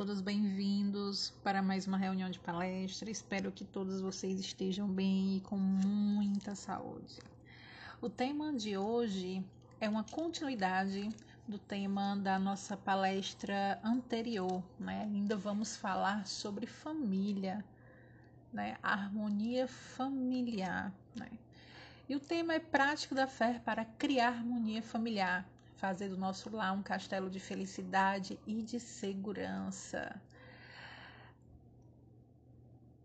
todos bem-vindos para mais uma reunião de palestra. Espero que todos vocês estejam bem e com muita saúde. O tema de hoje é uma continuidade do tema da nossa palestra anterior, né? Ainda vamos falar sobre família, né? harmonia familiar, né? E o tema é prático da fé para criar harmonia familiar fazer do nosso lar um castelo de felicidade e de segurança.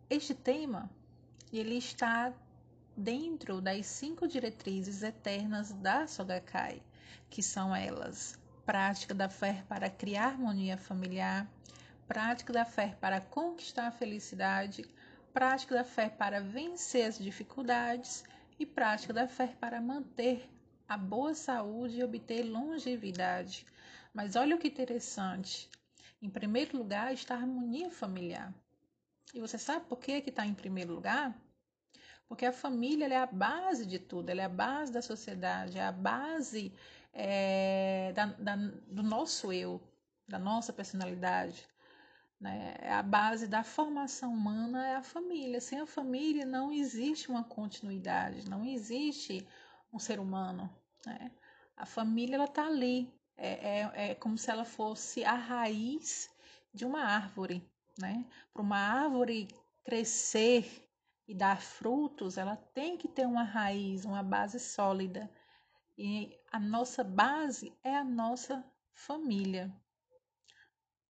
Este tema ele está dentro das cinco diretrizes eternas da Sogakai, que são elas: prática da fé para criar harmonia familiar, prática da fé para conquistar a felicidade, prática da fé para vencer as dificuldades e prática da fé para manter a boa saúde e obter longevidade. Mas olha o que interessante. Em primeiro lugar está a harmonia familiar. E você sabe por que está em primeiro lugar? Porque a família é a base de tudo, ela é a base da sociedade, é a base é, da, da, do nosso eu, da nossa personalidade. Né? É a base da formação humana é a família. Sem a família não existe uma continuidade, não existe um ser humano. Né? A família ela está ali, é, é, é como se ela fosse a raiz de uma árvore. Né? Para uma árvore crescer e dar frutos, ela tem que ter uma raiz, uma base sólida. E a nossa base é a nossa família.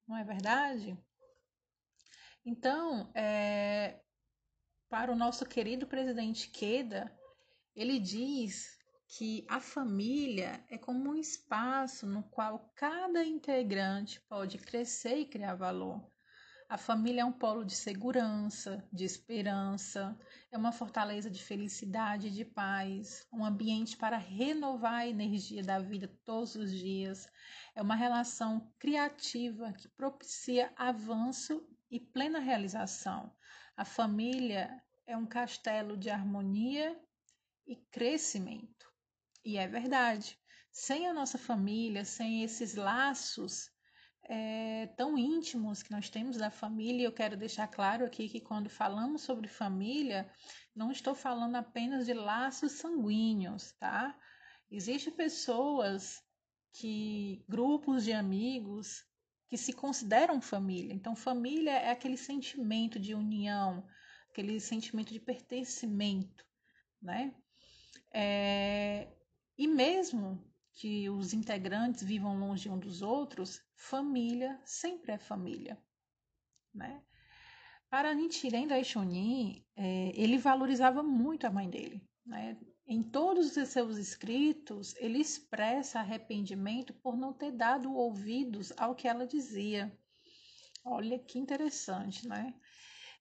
Não é verdade? Então, é, para o nosso querido presidente Queda, ele diz que a família é como um espaço no qual cada integrante pode crescer e criar valor. A família é um polo de segurança, de esperança, é uma fortaleza de felicidade e de paz, um ambiente para renovar a energia da vida todos os dias. É uma relação criativa que propicia avanço e plena realização. A família é um castelo de harmonia e crescimento. E é verdade. Sem a nossa família, sem esses laços é, tão íntimos que nós temos da família, eu quero deixar claro aqui que quando falamos sobre família, não estou falando apenas de laços sanguíneos, tá? Existem pessoas que, grupos de amigos, que se consideram família. Então, família é aquele sentimento de união, aquele sentimento de pertencimento, né? É, e mesmo que os integrantes vivam longe um dos outros, família sempre é família, né? Para Nichiren Daishonin, é, ele valorizava muito a mãe dele, né? Em todos os seus escritos, ele expressa arrependimento por não ter dado ouvidos ao que ela dizia. Olha que interessante, né?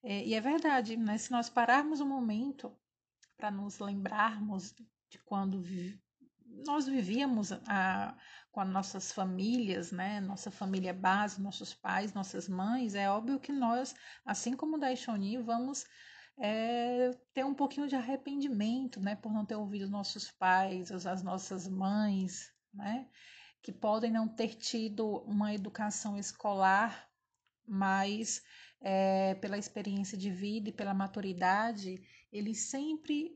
É, e é verdade, né? Se nós pararmos um momento para nos lembrarmos de quando nós vivíamos a, com as nossas famílias, né? Nossa família base, nossos pais, nossas mães, é óbvio que nós, assim como da Daishoni, vamos é, ter um pouquinho de arrependimento, né? Por não ter ouvido nossos pais, as nossas mães, né? Que podem não ter tido uma educação escolar, mas é, pela experiência de vida e pela maturidade, eles sempre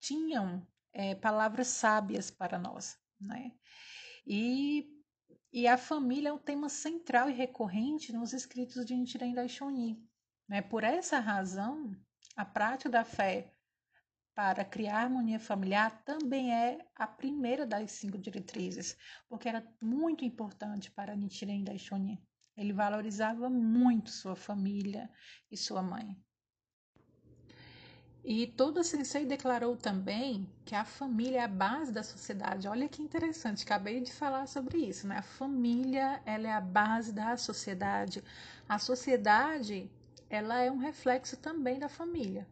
tinham é, palavras sábias para nós, né? E, e a família é um tema central e recorrente nos escritos de Nichiren Daishonin. Né? Por essa razão, a prática da fé para criar harmonia familiar também é a primeira das cinco diretrizes, porque era muito importante para Nichiren Daishonin. Ele valorizava muito sua família e sua mãe. E todo sensei declarou também que a família é a base da sociedade. Olha que interessante, acabei de falar sobre isso, né? A família, ela é a base da sociedade. A sociedade, ela é um reflexo também da família,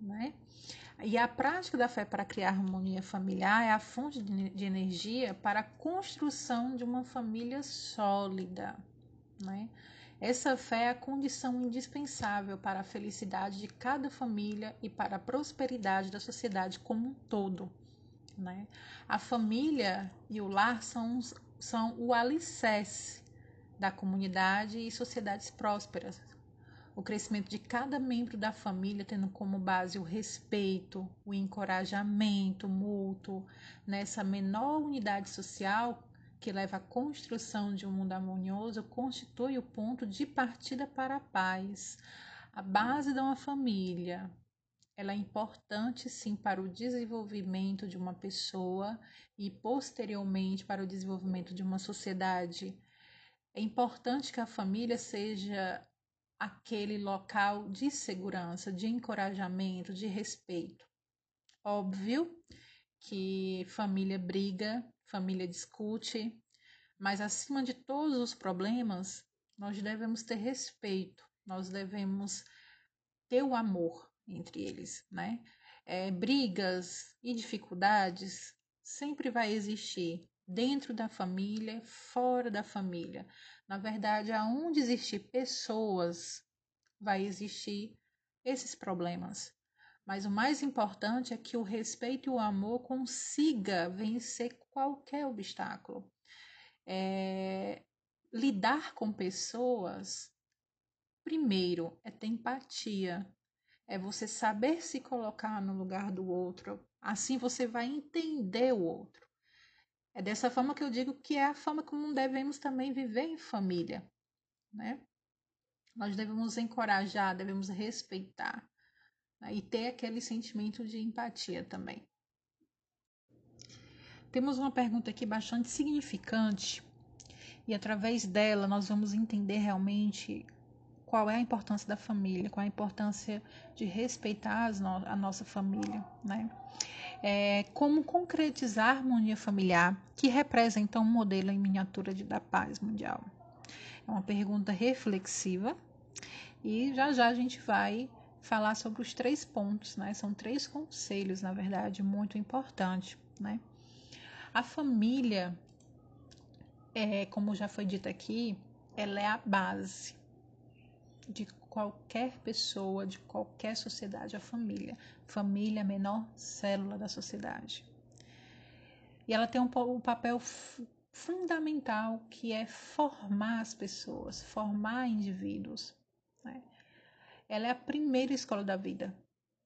né? E a prática da fé para criar harmonia familiar é a fonte de energia para a construção de uma família sólida, né? Essa fé é a condição indispensável para a felicidade de cada família e para a prosperidade da sociedade como um todo. Né? A família e o lar são, são o alicerce da comunidade e sociedades prósperas. O crescimento de cada membro da família tendo como base o respeito, o encorajamento mútuo, nessa menor unidade social que leva à construção de um mundo harmonioso, constitui o ponto de partida para a paz. A base de uma família, ela é importante sim para o desenvolvimento de uma pessoa e posteriormente para o desenvolvimento de uma sociedade. É importante que a família seja aquele local de segurança, de encorajamento, de respeito. Óbvio que família briga, família discute, mas acima de todos os problemas, nós devemos ter respeito, nós devemos ter o amor entre eles, né? É, brigas e dificuldades sempre vai existir dentro da família, fora da família. Na verdade, aonde existir pessoas, vai existir esses problemas. Mas o mais importante é que o respeito e o amor consiga vencer qualquer obstáculo. É, lidar com pessoas, primeiro, é ter empatia, é você saber se colocar no lugar do outro. Assim você vai entender o outro. É dessa forma que eu digo que é a forma como devemos também viver em família, né? Nós devemos encorajar, devemos respeitar? E ter aquele sentimento de empatia também. Temos uma pergunta aqui bastante significante e através dela nós vamos entender realmente qual é a importância da família, qual é a importância de respeitar no a nossa família, né? É, como concretizar a harmonia familiar, que representa um modelo em miniatura de, da paz mundial? É uma pergunta reflexiva e já já a gente vai falar sobre os três pontos, né? São três conselhos, na verdade, muito importantes, né? A família, é, como já foi dito aqui, ela é a base de qualquer pessoa, de qualquer sociedade, a família. Família é a menor célula da sociedade. E ela tem um, um papel fundamental que é formar as pessoas, formar indivíduos. Né? Ela é a primeira escola da vida.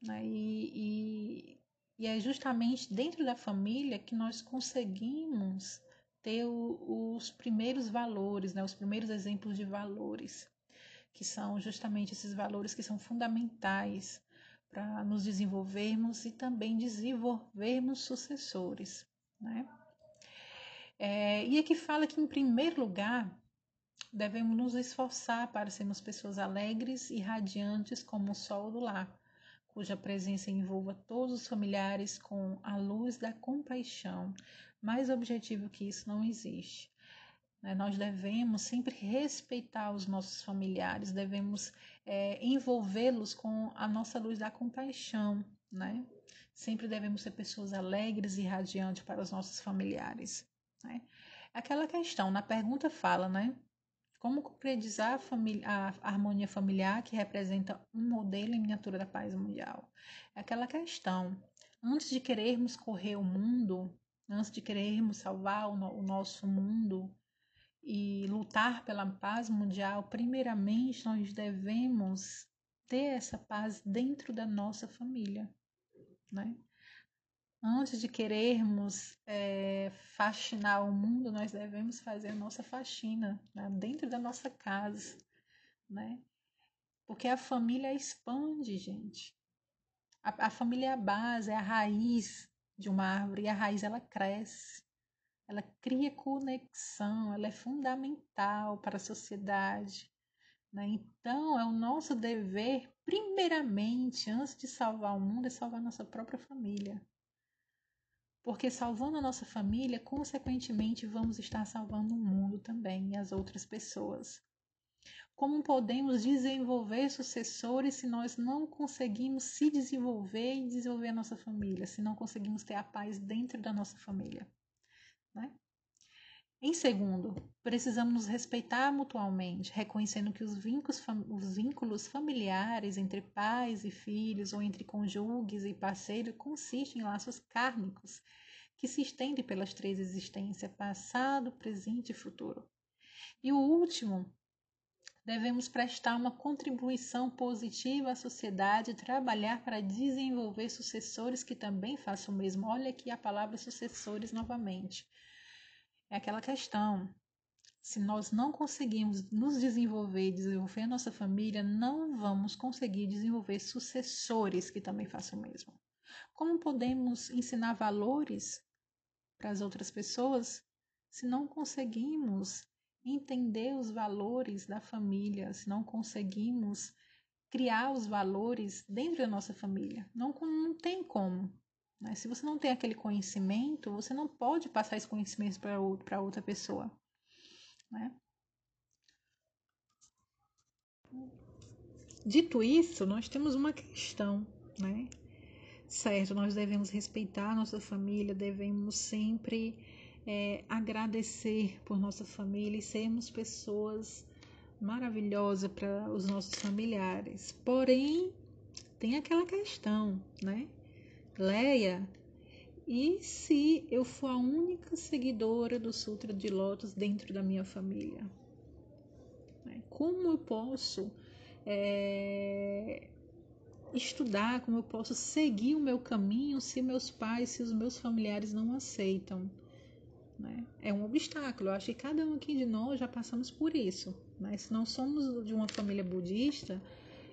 Né? E, e, e, é justamente dentro da família que nós conseguimos ter o, os primeiros valores, né? os primeiros exemplos de valores que são justamente esses valores que são fundamentais para nos desenvolvermos e também desenvolvermos sucessores. Né? É, e aqui fala que, em primeiro lugar, devemos nos esforçar para sermos pessoas alegres e radiantes como o sol do lar, cuja presença envolva todos os familiares com a luz da compaixão. Mais objetivo que isso não existe. Né? Nós devemos sempre respeitar os nossos familiares, devemos é, envolvê-los com a nossa luz da compaixão, né? Sempre devemos ser pessoas alegres e radiantes para os nossos familiares. Né? Aquela questão, na pergunta fala, né? Como concretizar a, família, a harmonia familiar que representa um modelo em miniatura da paz mundial? É aquela questão, antes de querermos correr o mundo, antes de querermos salvar o, o nosso mundo, e lutar pela paz mundial, primeiramente nós devemos ter essa paz dentro da nossa família, né? Antes de querermos é, faxinar o mundo, nós devemos fazer a nossa faxina né? dentro da nossa casa, né? Porque a família expande, gente. A, a família é a base, é a raiz de uma árvore e a raiz ela cresce ela cria conexão, ela é fundamental para a sociedade. Né? Então, é o nosso dever, primeiramente, antes de salvar o mundo, é salvar nossa própria família. Porque salvando a nossa família, consequentemente, vamos estar salvando o mundo também e as outras pessoas. Como podemos desenvolver sucessores se nós não conseguimos se desenvolver e desenvolver a nossa família, se não conseguimos ter a paz dentro da nossa família? Né? Em segundo, precisamos nos respeitar mutualmente, reconhecendo que os vínculos, os vínculos familiares entre pais e filhos ou entre cônjuges e parceiros consistem em laços kármicos que se estendem pelas três existências, passado, presente e futuro. E o último, devemos prestar uma contribuição positiva à sociedade e trabalhar para desenvolver sucessores que também façam o mesmo. Olha aqui a palavra sucessores novamente. É aquela questão. Se nós não conseguimos nos desenvolver desenvolver a nossa família, não vamos conseguir desenvolver sucessores que também façam o mesmo. Como podemos ensinar valores para as outras pessoas se não conseguimos entender os valores da família, se não conseguimos criar os valores dentro da nossa família. Não, não tem como. Né? Se você não tem aquele conhecimento, você não pode passar esse conhecimento para outra pessoa. Né? Dito isso, nós temos uma questão, né? Certo, nós devemos respeitar a nossa família, devemos sempre é, agradecer por nossa família e sermos pessoas maravilhosas para os nossos familiares. Porém, tem aquela questão, né? Leia, e se eu for a única seguidora do Sutra de Lotus dentro da minha família? Né? Como eu posso é, estudar, como eu posso seguir o meu caminho se meus pais, se os meus familiares não aceitam? Né? É um obstáculo. Eu acho que cada um aqui de nós já passamos por isso. Né? Se não somos de uma família budista,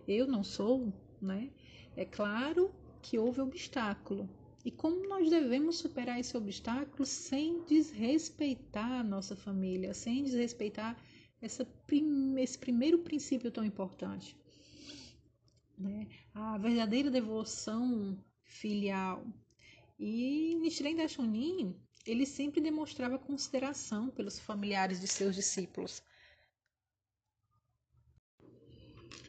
eu não sou, né? É claro que houve obstáculo. E como nós devemos superar esse obstáculo sem desrespeitar a nossa família, sem desrespeitar essa prim esse primeiro princípio tão importante? Né? A verdadeira devoção filial. E Nichiren Daishonin, ele sempre demonstrava consideração pelos familiares de seus discípulos.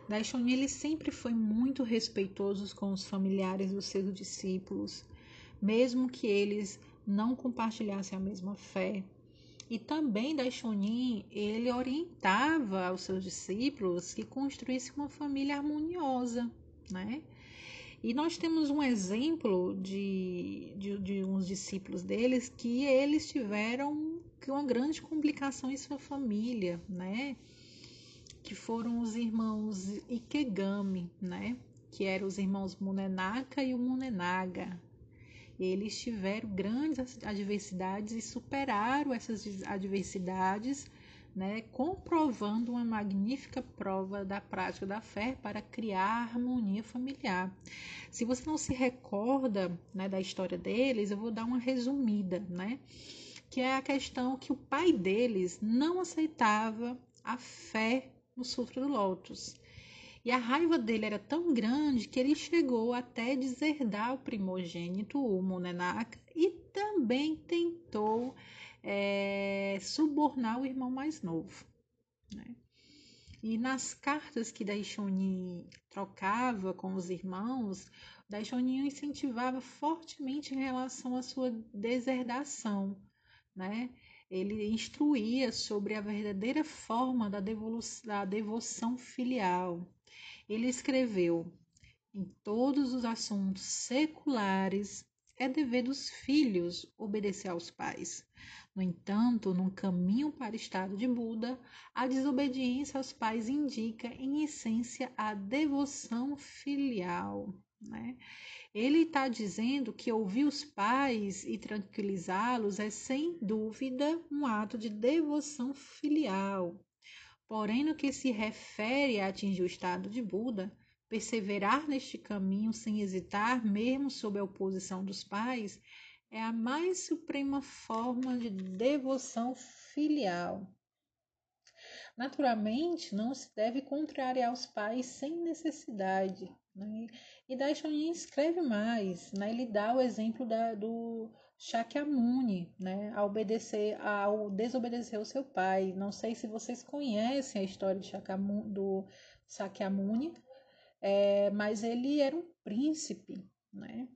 Daishonin ele sempre foi muito respeitoso com os familiares dos seus discípulos, mesmo que eles não compartilhassem a mesma fé. E também Daishonin, ele orientava os seus discípulos que construíssem uma família harmoniosa, né? E nós temos um exemplo de, de, de uns discípulos deles que eles tiveram uma grande complicação em sua família, né? Que foram os irmãos Ikegami, né? Que eram os irmãos Munenaka e o Munenaga. Eles tiveram grandes adversidades e superaram essas adversidades né, comprovando uma magnífica prova da prática da fé para criar harmonia familiar. Se você não se recorda né, da história deles, eu vou dar uma resumida, né? Que é a questão que o pai deles não aceitava a fé no Sutra do Lótus. E a raiva dele era tão grande que ele chegou até deserdar o primogênito, o Monenaka, e também tentou é, subornar o irmão mais novo. Né? E nas cartas que Daishonin trocava com os irmãos, Daishonin incentivava fortemente em relação à sua deserdação, né? Ele instruía sobre a verdadeira forma da, da devoção filial. Ele escreveu: em todos os assuntos seculares, é dever dos filhos obedecer aos pais. No entanto, num caminho para o estado de Buda, a desobediência aos pais indica, em essência, a devoção filial. Né? Ele está dizendo que ouvir os pais e tranquilizá-los é, sem dúvida, um ato de devoção filial. Porém, no que se refere a atingir o estado de Buda, perseverar neste caminho sem hesitar, mesmo sob a oposição dos pais, é a mais suprema forma de devoção filial. Naturalmente, não se deve contrariar os pais sem necessidade. Né? E Daishonin escreve mais, né? ele dá o exemplo da, do Shakyamuni, né? ao, obedecer, ao desobedecer ao seu pai. Não sei se vocês conhecem a história de Shakyamuni, do Shakyamuni, é, mas ele era um príncipe, né?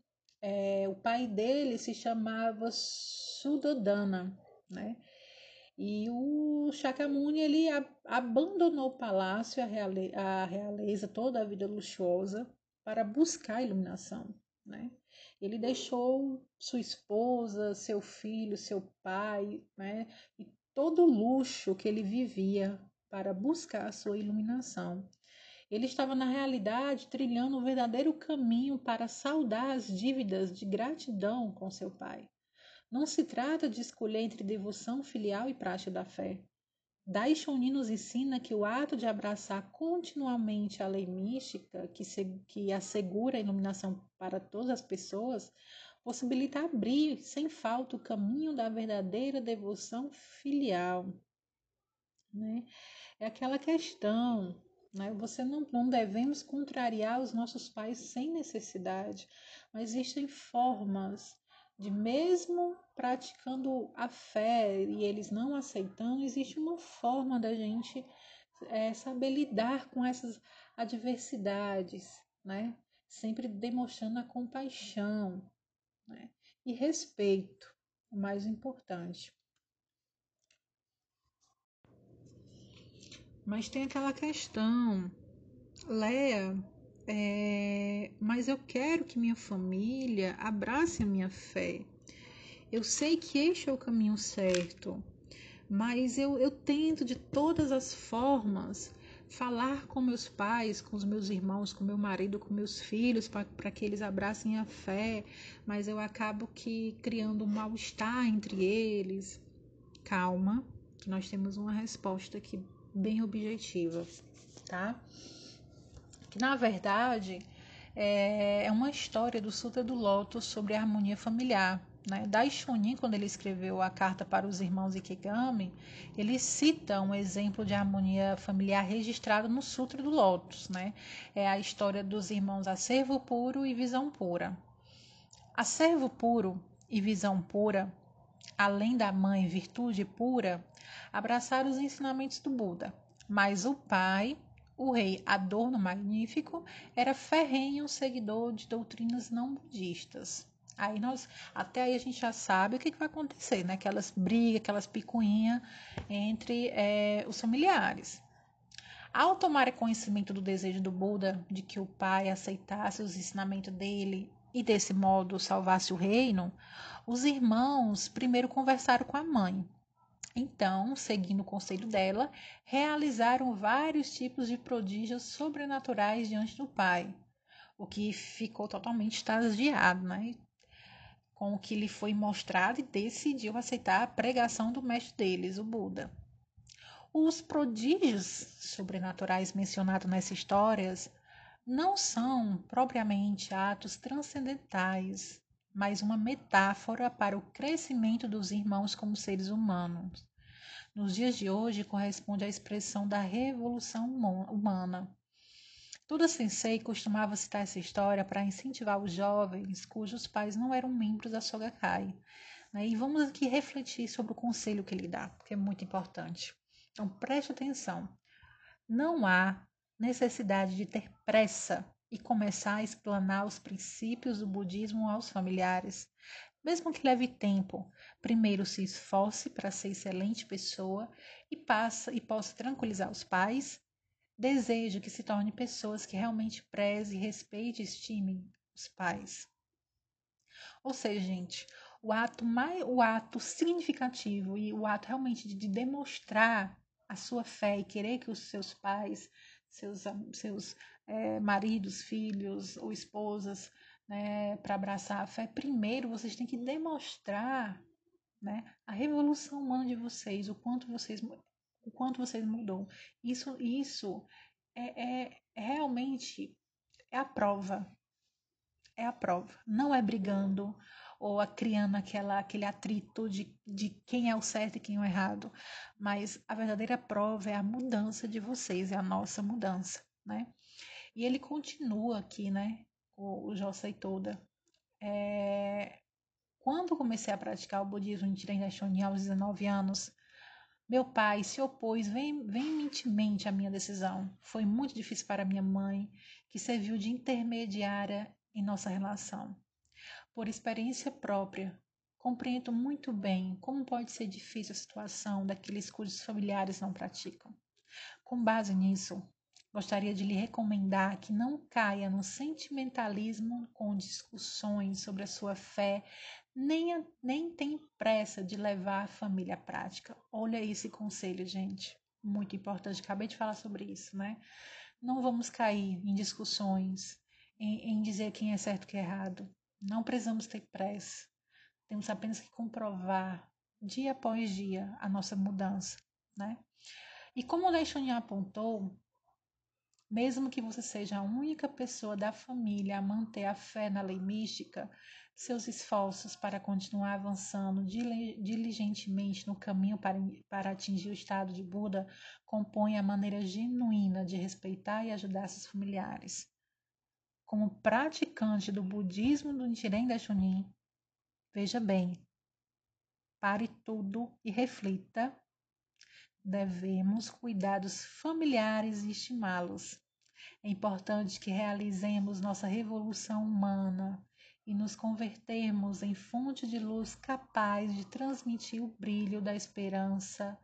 é, o pai dele se chamava Sudodana, né? E o Shakyamuni ele abandonou o palácio, a, reale, a realeza, toda a vida luxuosa para buscar a iluminação, né? Ele deixou sua esposa, seu filho, seu pai, né? E todo o luxo que ele vivia para buscar a sua iluminação. Ele estava, na realidade, trilhando o verdadeiro caminho para saldar as dívidas de gratidão com seu pai. Não se trata de escolher entre devoção filial e prática da fé. Dai Shonin nos ensina que o ato de abraçar continuamente a lei mística, que, se, que assegura a iluminação para todas as pessoas, possibilita abrir sem falta o caminho da verdadeira devoção filial. Né? É aquela questão né? Você não, não devemos contrariar os nossos pais sem necessidade, mas existem formas de mesmo praticando a fé e eles não aceitando, existe uma forma da gente é, saber lidar com essas adversidades, né? Sempre demonstrando a compaixão né? e respeito, o mais importante. Mas tem aquela questão, Leia, é, mas eu quero que minha família abrace a minha fé. Eu sei que este é o caminho certo, mas eu, eu tento de todas as formas falar com meus pais, com os meus irmãos, com meu marido, com meus filhos, para que eles abracem a fé, mas eu acabo que criando um mal-estar entre eles. Calma, que nós temos uma resposta aqui bem objetiva, tá? Que na verdade é, é uma história do Sutra do Lótus sobre a harmonia familiar. Né? Dai Shonin, quando ele escreveu a carta para os irmãos Ikegami, ele cita um exemplo de harmonia familiar registrado no Sutra do Lótus. Né? É a história dos irmãos Acervo Puro e Visão Pura. Acervo Puro e Visão Pura, além da mãe Virtude Pura, abraçar os ensinamentos do Buda. Mas o pai, o rei Adorno Magnífico, era ferrenho seguidor de doutrinas não budistas. Aí nós, até aí a gente já sabe o que, que vai acontecer, né? Aquelas brigas, aquelas picuinhas entre é, os familiares. Ao tomar conhecimento do desejo do Buda de que o pai aceitasse os ensinamentos dele e desse modo salvasse o reino, os irmãos primeiro conversaram com a mãe, então, seguindo o conselho dela, realizaram vários tipos de prodígios sobrenaturais diante do pai, o que ficou totalmente extasiado, né? Com o que lhe foi mostrado e decidiu aceitar a pregação do mestre deles, o Buda. Os prodígios sobrenaturais mencionados nessas histórias não são propriamente atos transcendentais, mas uma metáfora para o crescimento dos irmãos como seres humanos. Nos dias de hoje, corresponde à expressão da revolução humana. Toda Sensei costumava citar essa história para incentivar os jovens cujos pais não eram membros da Sogakai. Né? E vamos aqui refletir sobre o conselho que ele dá, porque é muito importante. Então, preste atenção. Não há necessidade de ter pressa e começar a explanar os princípios do budismo aos familiares. Mesmo que leve tempo, primeiro se esforce para ser excelente pessoa e passa e possa tranquilizar os pais. Desejo que se torne pessoas que realmente preze, respeite e estime os pais. Ou seja, gente, o ato mais, o ato significativo e o ato realmente de, de demonstrar a sua fé e querer que os seus pais, seus, seus é, maridos, filhos ou esposas, né, para abraçar a fé, primeiro vocês têm que demonstrar né, a revolução humana de vocês, o quanto vocês, o quanto vocês mudou. Isso, isso é, é, é realmente é a prova. É a prova. Não é brigando ou a criando aquela, aquele atrito de, de quem é o certo e quem é o errado. Mas a verdadeira prova é a mudança de vocês, é a nossa mudança, né? E ele continua aqui, né? O, o Josei Toda. É, quando comecei a praticar o budismo em Tiren aos 19 anos, meu pai se opôs veementemente à minha decisão. Foi muito difícil para minha mãe, que serviu de intermediária em nossa relação. Por experiência própria, compreendo muito bem como pode ser difícil a situação daqueles cujos familiares não praticam. Com base nisso, gostaria de lhe recomendar que não caia no sentimentalismo com discussões sobre a sua fé, nem, nem tem pressa de levar a família à prática. Olha esse conselho, gente. Muito importante. Acabei de falar sobre isso, né? Não vamos cair em discussões, em, em dizer quem é certo e quem é errado. Não precisamos ter pressa. Temos apenas que comprovar, dia após dia, a nossa mudança, né? E como o Leixonian apontou, mesmo que você seja a única pessoa da família a manter a fé na lei mística, seus esforços para continuar avançando diligentemente no caminho para, para atingir o estado de Buda compõem a maneira genuína de respeitar e ajudar seus familiares. Como praticante do budismo do Nichiren Daishonin, veja bem, pare tudo e reflita. Devemos cuidar dos familiares e estimá-los. É importante que realizemos nossa revolução humana e nos convertermos em fonte de luz capaz de transmitir o brilho da esperança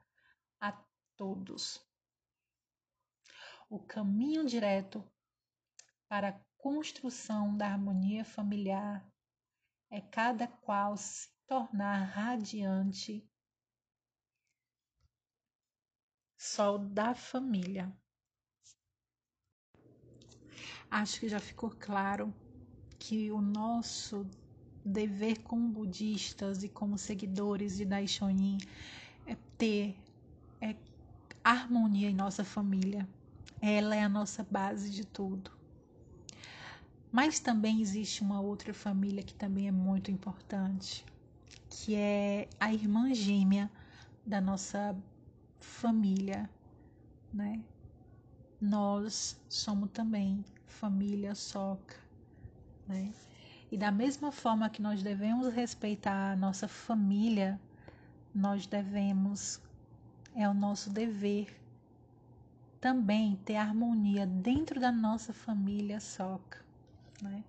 a todos. O caminho direto para a construção da harmonia familiar é cada qual se tornar radiante sol da família. Acho que já ficou claro que o nosso dever como budistas e como seguidores de Daishonin é ter é harmonia em nossa família. Ela é a nossa base de tudo. Mas também existe uma outra família que também é muito importante, que é a irmã gêmea da nossa família, né? Nós somos também família Soca né? E da mesma forma que nós devemos respeitar a nossa família, nós devemos, é o nosso dever, também ter harmonia dentro da nossa família soca. Né?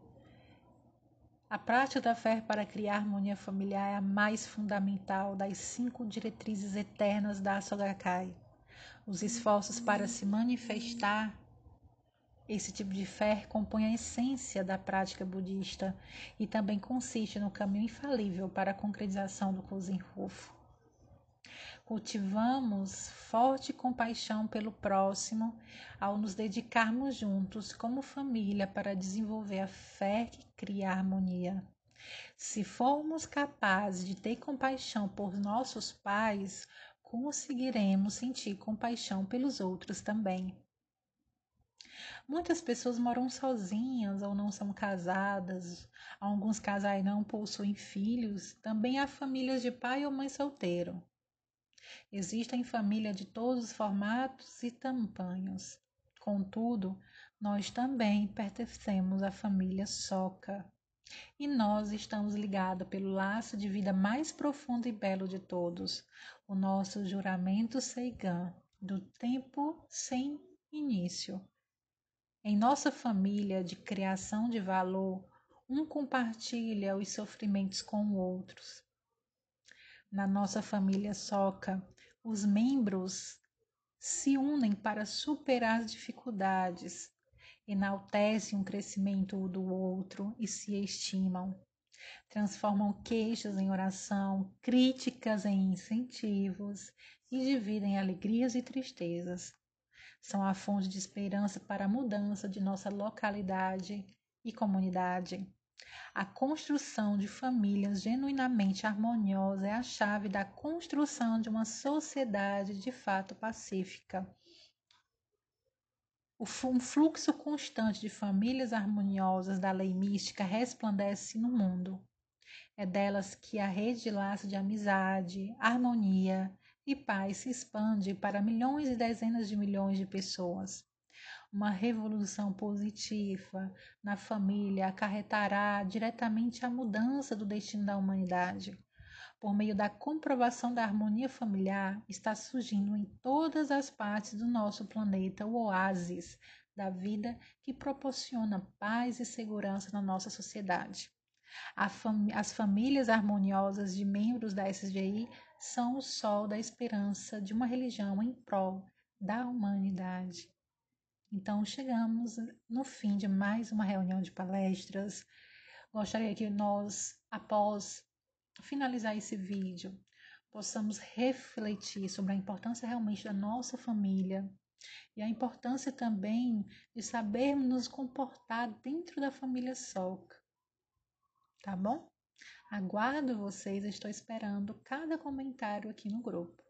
A prática da fé para criar harmonia familiar é a mais fundamental das cinco diretrizes eternas da Sogakai. Os esforços para se manifestar esse tipo de fé compõe a essência da prática budista e também consiste no caminho infalível para a concretização do Kozen Rufo. Cultivamos forte compaixão pelo próximo ao nos dedicarmos juntos como família para desenvolver a fé que cria a harmonia. Se formos capazes de ter compaixão por nossos pais, conseguiremos sentir compaixão pelos outros também. Muitas pessoas moram sozinhas ou não são casadas. Alguns casais não possuem filhos. Também há famílias de pai ou mãe solteiro. Existem famílias de todos os formatos e tamanhos. Contudo, nós também pertencemos à família Soca. E nós estamos ligados pelo laço de vida mais profundo e belo de todos, o nosso juramento Seigan, do tempo sem início. Em nossa família de criação de valor, um compartilha os sofrimentos com outros. Na nossa família soca, os membros se unem para superar as dificuldades, enaltecem um crescimento do outro e se estimam. Transformam queixas em oração, críticas em incentivos e dividem alegrias e tristezas são a fonte de esperança para a mudança de nossa localidade e comunidade. A construção de famílias genuinamente harmoniosas é a chave da construção de uma sociedade de fato pacífica. Um fluxo constante de famílias harmoniosas da lei mística resplandece no mundo. É delas que a rede de laço de amizade, harmonia, e paz se expande para milhões e dezenas de milhões de pessoas. Uma revolução positiva na família acarretará diretamente a mudança do destino da humanidade. Por meio da comprovação da harmonia familiar, está surgindo em todas as partes do nosso planeta o oásis da vida que proporciona paz e segurança na nossa sociedade. As famílias harmoniosas de membros da SGI são o sol da esperança de uma religião em prol da humanidade. Então, chegamos no fim de mais uma reunião de palestras. Gostaria que nós, após finalizar esse vídeo, possamos refletir sobre a importância realmente da nossa família e a importância também de sabermos nos comportar dentro da família Soca. Tá bom? Aguardo vocês, estou esperando cada comentário aqui no grupo.